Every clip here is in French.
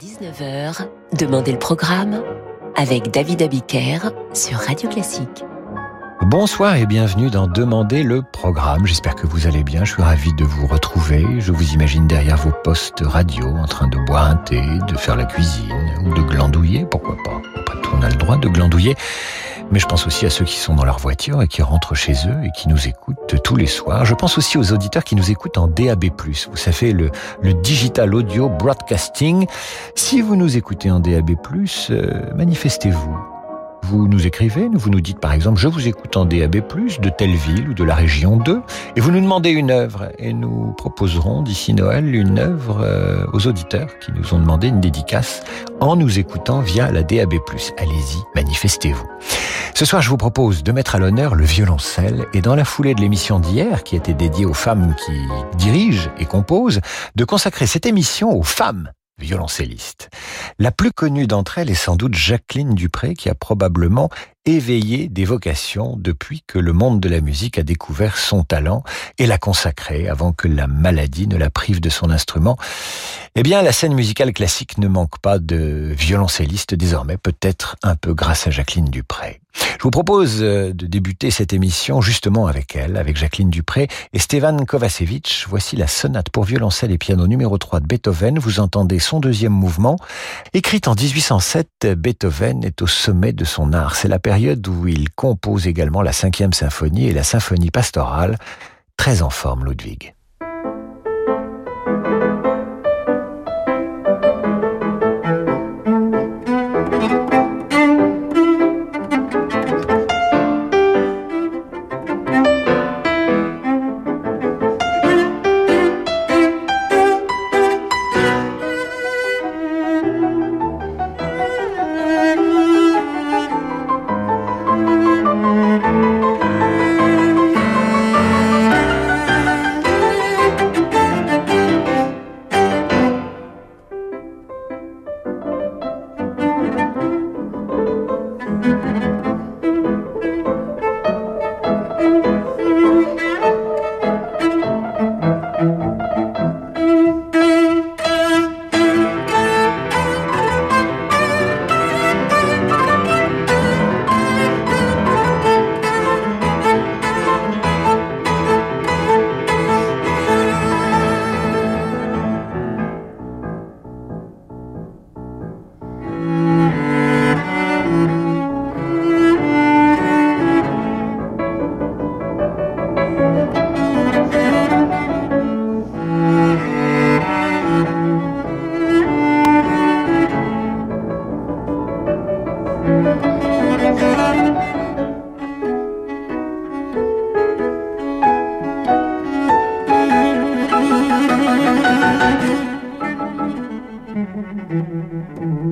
18h-19h, Demandez le programme avec David Abiker sur Radio Classique. Bonsoir et bienvenue dans Demandez le programme. J'espère que vous allez bien. Je suis ravi de vous retrouver. Je vous imagine derrière vos postes radio en train de boire un thé, de faire la cuisine ou de glandouiller. Pourquoi pas? Après tout, on a le droit de glandouiller. Mais je pense aussi à ceux qui sont dans leur voiture et qui rentrent chez eux et qui nous écoutent tous les soirs. Je pense aussi aux auditeurs qui nous écoutent en DAB+. Vous savez, le, Digital Audio Broadcasting. Si vous nous écoutez en DAB+, euh, manifestez-vous vous nous écrivez, vous nous dites par exemple, je vous écoute en DAB+, de telle ville ou de la région 2, et vous nous demandez une œuvre, et nous proposerons d'ici Noël une œuvre euh, aux auditeurs qui nous ont demandé une dédicace en nous écoutant via la DAB+. Allez-y, manifestez-vous. Ce soir, je vous propose de mettre à l'honneur le violoncelle, et dans la foulée de l'émission d'hier, qui était dédiée aux femmes qui dirigent et composent, de consacrer cette émission aux femmes violoncelliste. La plus connue d'entre elles est sans doute Jacqueline Dupré, qui a probablement éveillé des vocations depuis que le monde de la musique a découvert son talent et l'a consacré avant que la maladie ne la prive de son instrument. Eh bien, la scène musicale classique ne manque pas de violoncellistes désormais, peut-être un peu grâce à Jacqueline Dupré. Je vous propose euh, de débuter cette émission justement avec elle, avec Jacqueline Dupré et Stevan Kovacevic. Voici la sonate pour violoncelle et piano numéro 3 de Beethoven. Vous entendez son deuxième mouvement. Écrite en 1807, Beethoven est au sommet de son art. C'est la période où il compose également la cinquième symphonie et la symphonie pastorale. Très en forme, Ludwig.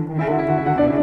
Música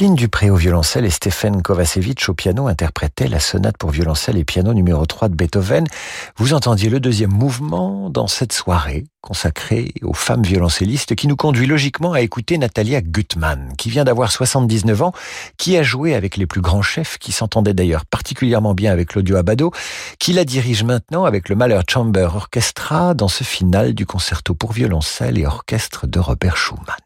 Jacqueline Dupré au violoncelle et Stéphane Kovacevic au piano interprétaient la sonate pour violoncelle et piano numéro 3 de Beethoven. Vous entendiez le deuxième mouvement dans cette soirée consacrée aux femmes violoncellistes qui nous conduit logiquement à écouter Natalia Gutmann, qui vient d'avoir 79 ans, qui a joué avec les plus grands chefs, qui s'entendait d'ailleurs particulièrement bien avec l'audio Abado, qui la dirige maintenant avec le Mahler Chamber Orchestra dans ce final du concerto pour violoncelle et orchestre de Robert Schumann.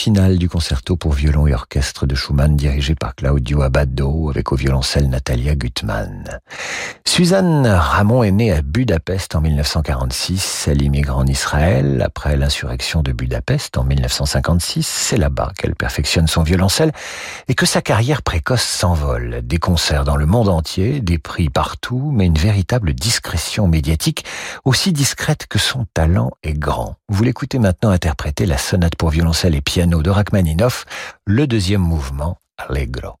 Le final du concerto pour violon et orchestre de Schumann dirigé par Claudio Abbado avec au violoncelle Natalia Gutmann. Suzanne Ramon est née à Budapest en 1946. Elle immigre en Israël après l'insurrection de Budapest en 1956. C'est là-bas qu'elle perfectionne son violoncelle et que sa carrière précoce s'envole. Des concerts dans le monde entier, des prix partout, mais une véritable discrétion médiatique aussi discrète que son talent est grand. Vous l'écoutez maintenant interpréter la sonate pour violoncelle et piano de Rachmaninoff, le deuxième mouvement, Allegro.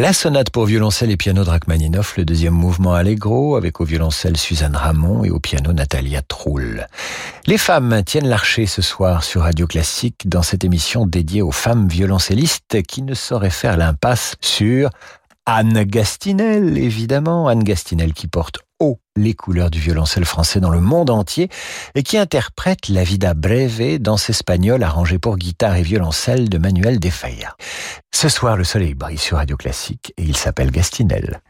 La sonate pour violoncelle et piano de Rachmaninoff, le deuxième mouvement Allegro, avec au violoncelle Suzanne Ramon et au piano Natalia Troul. Les femmes tiennent l'archer ce soir sur Radio Classique dans cette émission dédiée aux femmes violoncellistes qui ne sauraient faire l'impasse sur Anne Gastinel, évidemment. Anne Gastinel qui porte les couleurs du violoncelle français dans le monde entier et qui interprète la Vida Breve, danse espagnole arrangée pour guitare et violoncelle de Manuel de Falla. Ce soir, le soleil brille sur Radio Classique et il s'appelle Gastinel.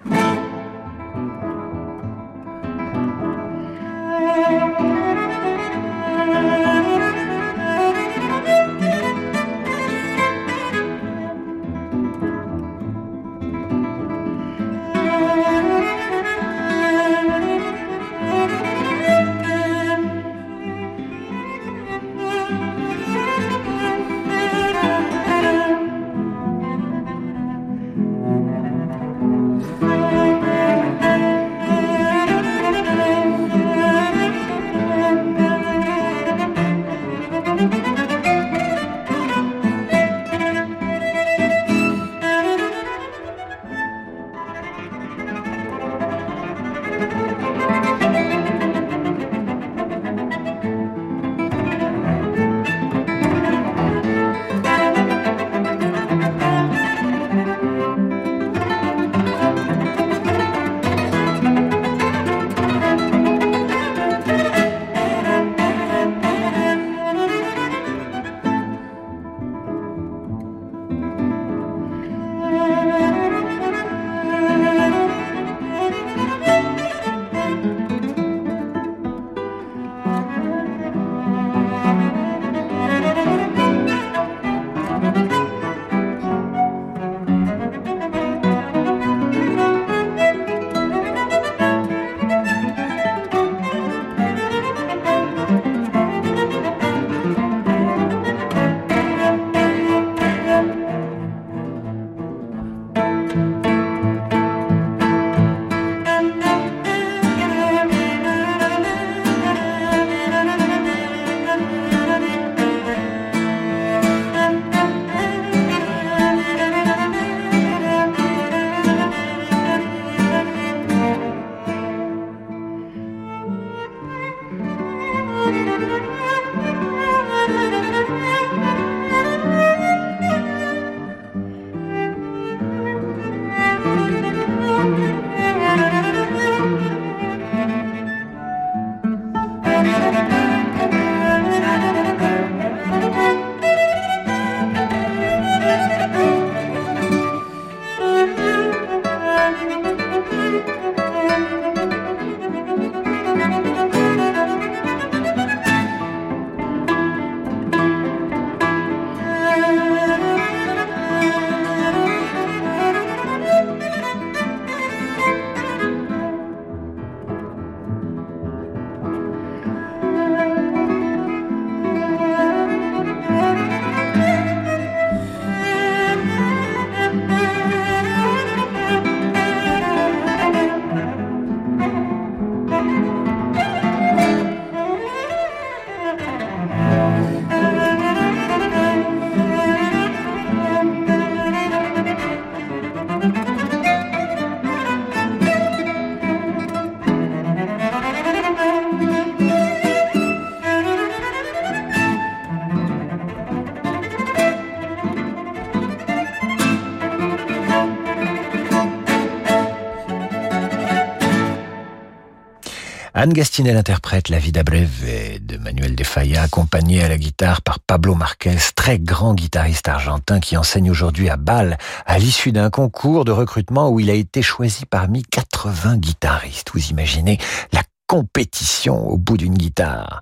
Anne Gastinel interprète La Vida Breve de Manuel de Falla, accompagné à la guitare par Pablo Marquez, très grand guitariste argentin qui enseigne aujourd'hui à Bâle à l'issue d'un concours de recrutement où il a été choisi parmi 80 guitaristes. Vous imaginez la compétition au bout d'une guitare.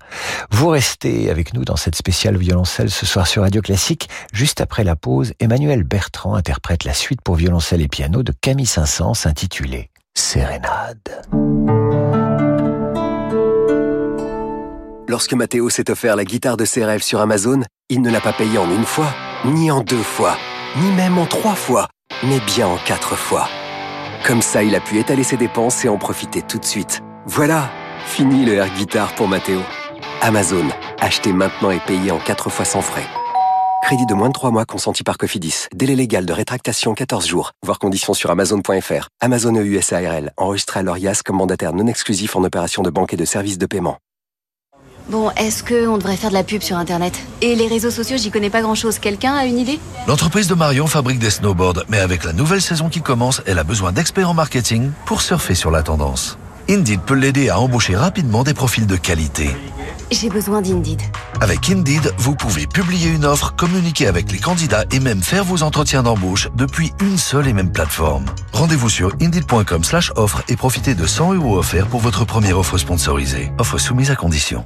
Vous restez avec nous dans cette spéciale violoncelle ce soir sur Radio Classique. Juste après la pause, Emmanuel Bertrand interprète la suite pour violoncelle et piano de Camille Saint-Saëns intitulée Sérénade. Lorsque Mathéo s'est offert la guitare de ses rêves sur Amazon, il ne l'a pas payée en une fois, ni en deux fois, ni même en trois fois, mais bien en quatre fois. Comme ça, il a pu étaler ses dépenses et en profiter tout de suite. Voilà, fini le air guitare pour Mathéo. Amazon, achetez maintenant et payez en quatre fois sans frais. Crédit de moins de 3 mois consenti par Cofidis. Délai légal de rétractation 14 jours. Voir conditions sur amazon.fr. Amazon EUSARL. Enregistré à l'ORIAS comme mandataire non exclusif en opération de banque et de services de paiement. Bon, est-ce qu'on devrait faire de la pub sur Internet Et les réseaux sociaux, j'y connais pas grand-chose. Quelqu'un a une idée? L'entreprise de Marion fabrique des snowboards, mais avec la nouvelle saison qui commence, elle a besoin d'experts en marketing pour surfer sur la tendance. Indeed peut l'aider à embaucher rapidement des profils de qualité. J'ai besoin d'Indeed. Avec Indeed, vous pouvez publier une offre, communiquer avec les candidats et même faire vos entretiens d'embauche depuis une seule et même plateforme. Rendez-vous sur indeed.com slash offre et profitez de 100 euros offerts pour votre première offre sponsorisée. Offre soumise à condition.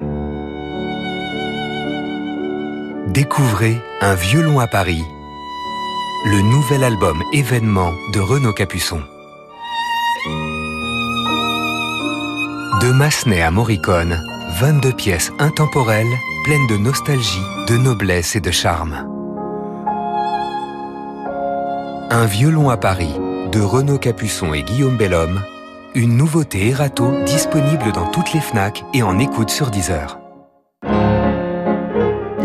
Découvrez Un violon à Paris, le nouvel album événement de Renaud Capuçon. De Massenet à Morricone, 22 pièces intemporelles pleines de nostalgie, de noblesse et de charme. Un violon à Paris de Renaud Capuçon et Guillaume Bellhomme, une nouveauté Erato disponible dans toutes les FNAC et en écoute sur Deezer.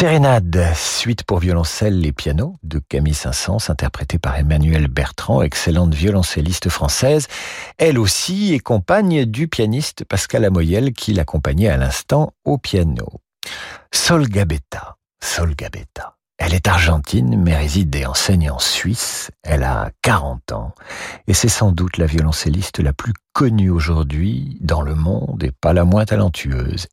Sérénade, suite pour violoncelle et piano de Camille Saint-Saëns, interprétée par Emmanuel Bertrand, excellente violoncelliste française, elle aussi est compagne du pianiste Pascal Amoyel qui l'accompagnait à l'instant au piano. Sol Gabetta, Sol Gabetta. Elle est argentine mais réside et enseigne en Suisse. Elle a 40 ans et c'est sans doute la violoncelliste la plus connue aujourd'hui dans le monde et pas la moins talentueuse.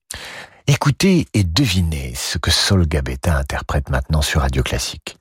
Écoutez et devinez ce que Sol Gabetta interprète maintenant sur Radio Classique.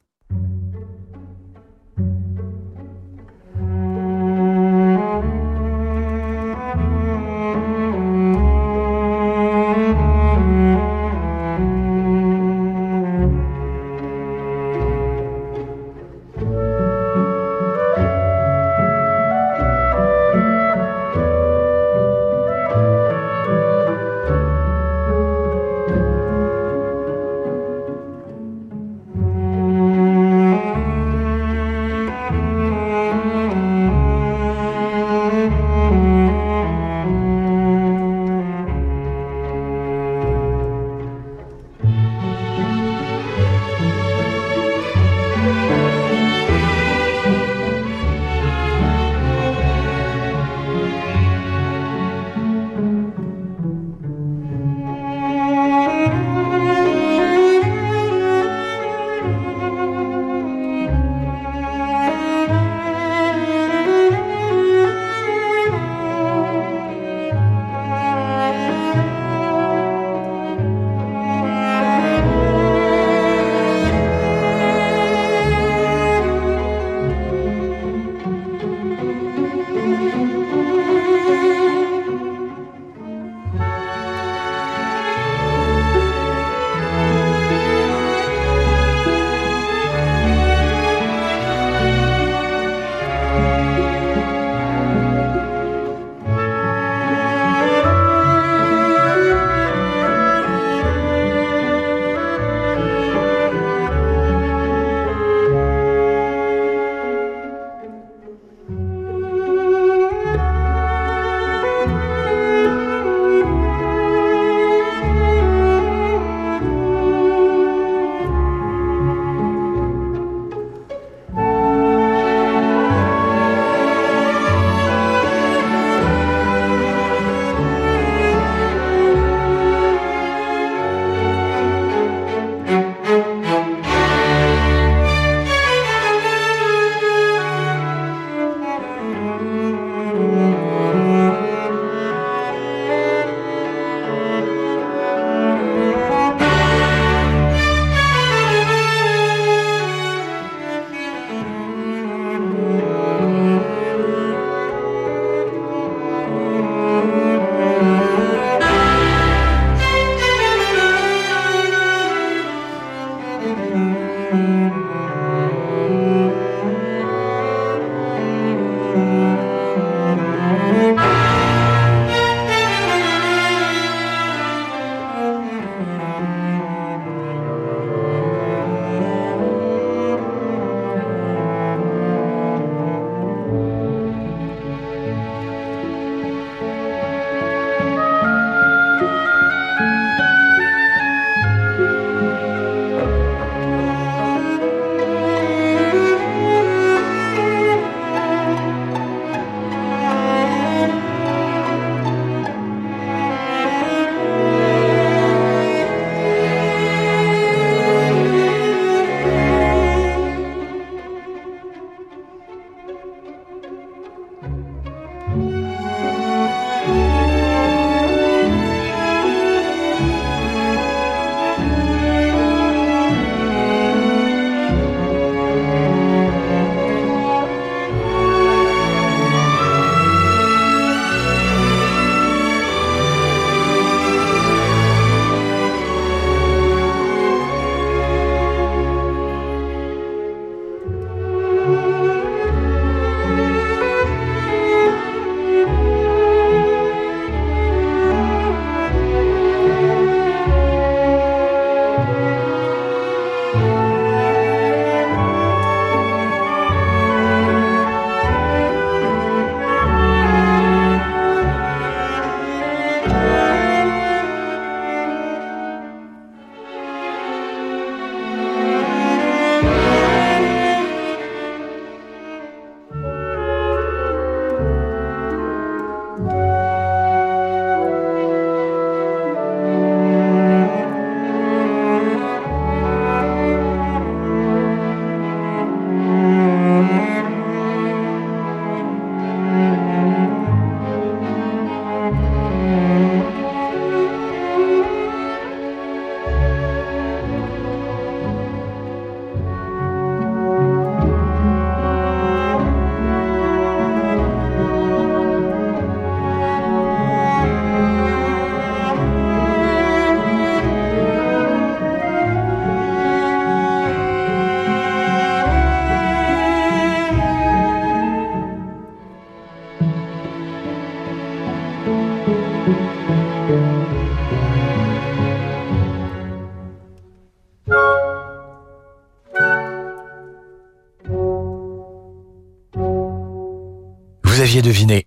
Deviné,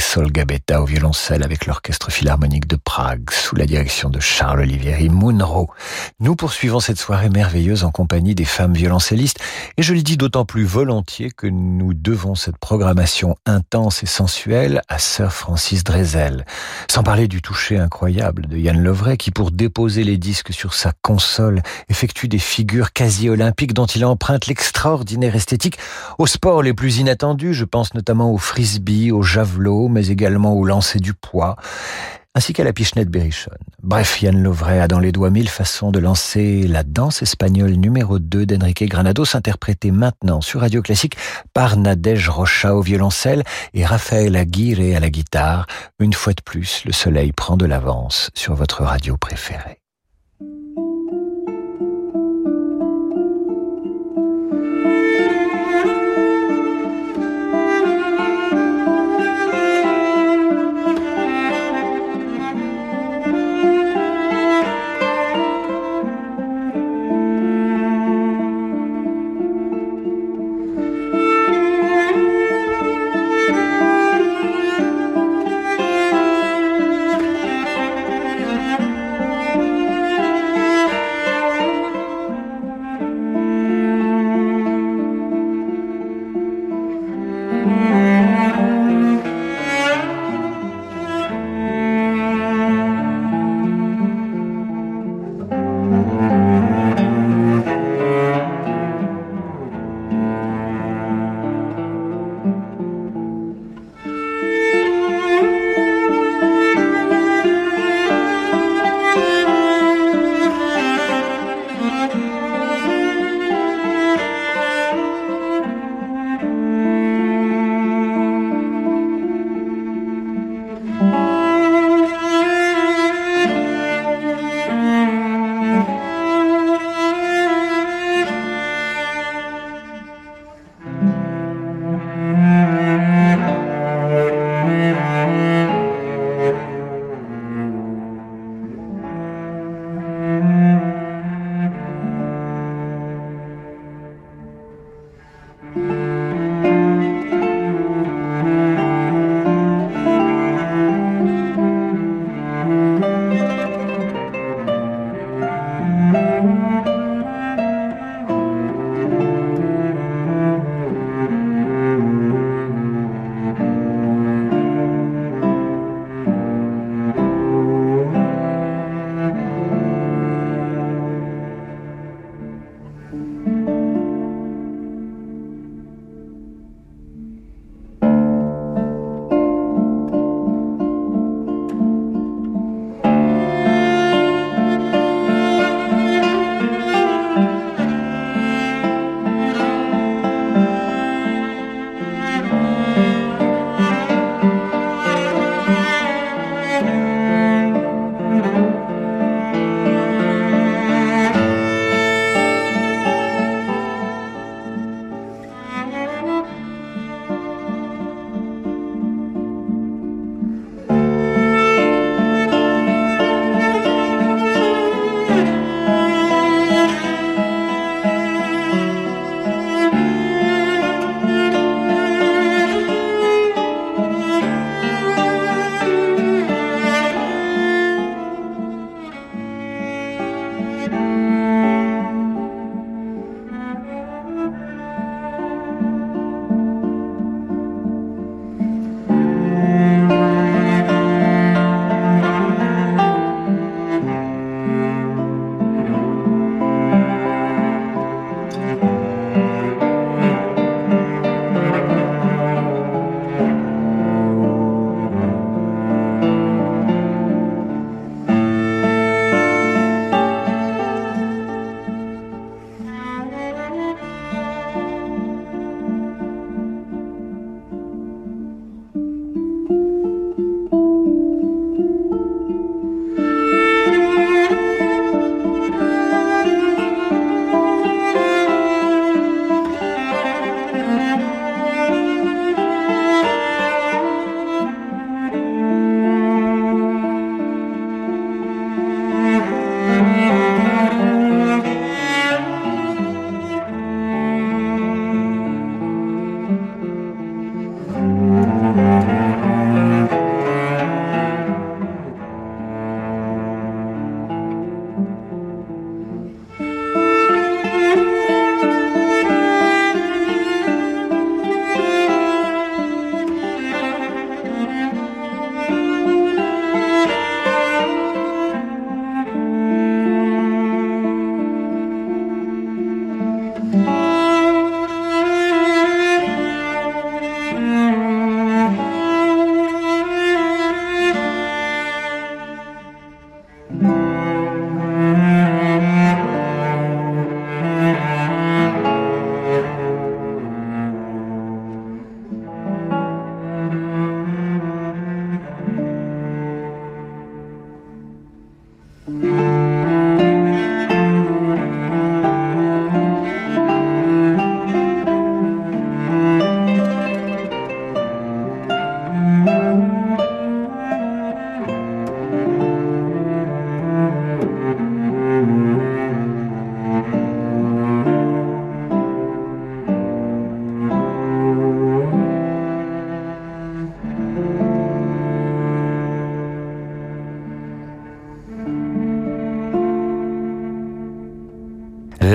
Sol Gabetta au violoncelle avec l'Orchestre Philharmonique de Prague sous la direction de Charles Olivieri Munro. Nous poursuivons cette soirée merveilleuse en compagnie des femmes violoncellistes et je le dis d'autant plus volontiers que nous devons cette programmation intense et sensuelle à Sir Francis Drezel. Sans parler du toucher incroyable de Yann Lovray qui pour déposer les disques sur sa console effectue des figures quasi olympiques dont il emprunte l'extraordinaire esthétique aux sports les plus inattendus. Je pense notamment au frisbee, au javelot, mais également au lancer du poids, ainsi qu'à la pichenette berrichonne. Bref, Yann Lovray a dans les doigts mille façons de lancer la danse espagnole numéro 2 d'Enrique Granados, interprétée maintenant sur Radio Classique par Nadège Rocha au violoncelle et Raphaël Aguirre à la guitare. Une fois de plus, le soleil prend de l'avance sur votre radio préférée.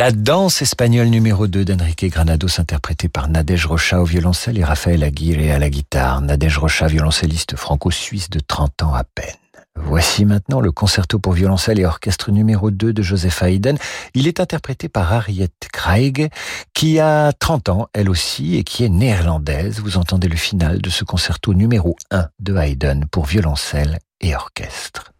La danse espagnole numéro 2 d'Enrique Granados interprétée par Nadège Rocha au violoncelle et Raphaël Aguirre à la guitare. Nadège Rocha, violoncelliste franco-suisse de 30 ans à peine. Voici maintenant le concerto pour violoncelle et orchestre numéro 2 de Joseph Haydn. Il est interprété par Harriet Craig, qui a 30 ans, elle aussi, et qui est néerlandaise. Vous entendez le final de ce concerto numéro 1 de Haydn pour violoncelle et orchestre.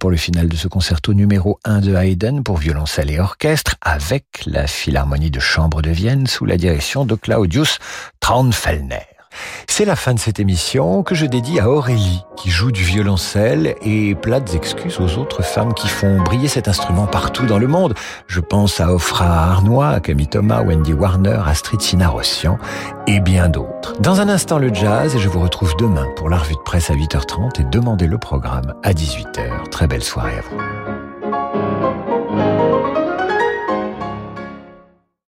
Pour le final de ce concerto numéro 1 de Haydn pour violoncelle et orchestre avec la Philharmonie de Chambre de Vienne sous la direction de Claudius Traunfellner. C'est la fin de cette émission que je dédie à Aurélie, qui joue du violoncelle et plates excuses aux autres femmes qui font briller cet instrument partout dans le monde. Je pense à Ofra Arnois, à Camille Thomas, Wendy Warner, Astrid Sinarossian et bien d'autres. Dans un instant, le jazz et je vous retrouve demain pour la revue de presse à 8h30 et demandez le programme à 18h. Très belle soirée à vous.